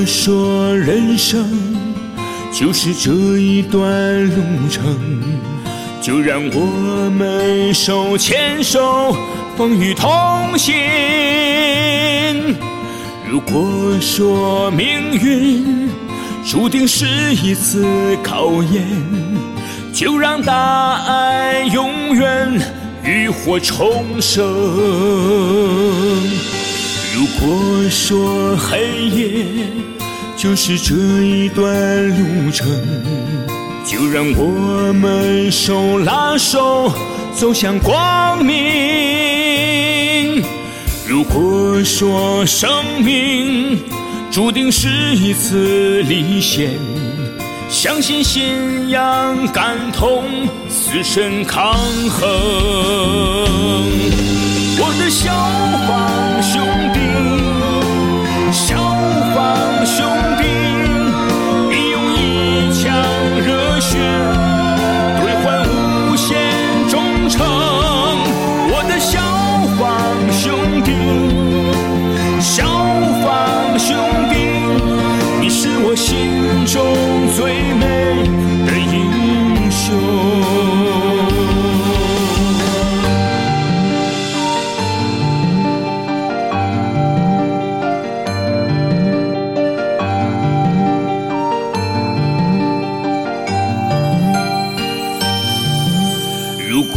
果说人生就是这一段路程，就让我们手牵手，风雨同行。如果说命运注定是一次考验，就让大爱永远浴火重生。如果说黑夜就是这一段路程，就让我们手拉手走向光明。如果说生命注定是一次历险，相信信仰感同死神抗衡。我的小方兄弟，消防兄弟，你用一腔热血兑换无限忠诚。我的消防兄弟，消防兄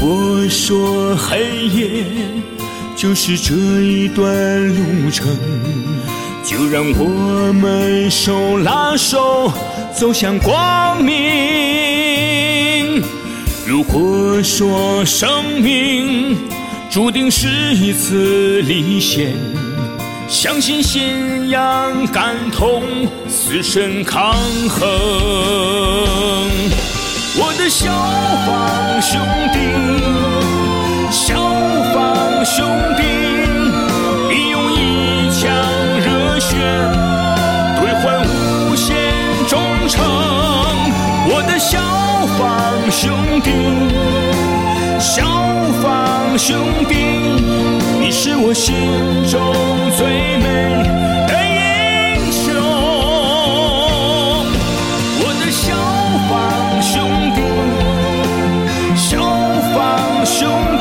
如果说黑夜就是这一段路程，就让我们手拉手走向光明。如果说生命注定是一次历险，相信信仰感同死神抗衡。我的小方兄弟，小方兄弟，你用一腔热血兑换无限忠诚。我的小方兄弟，小方兄弟，你是我心中最美 show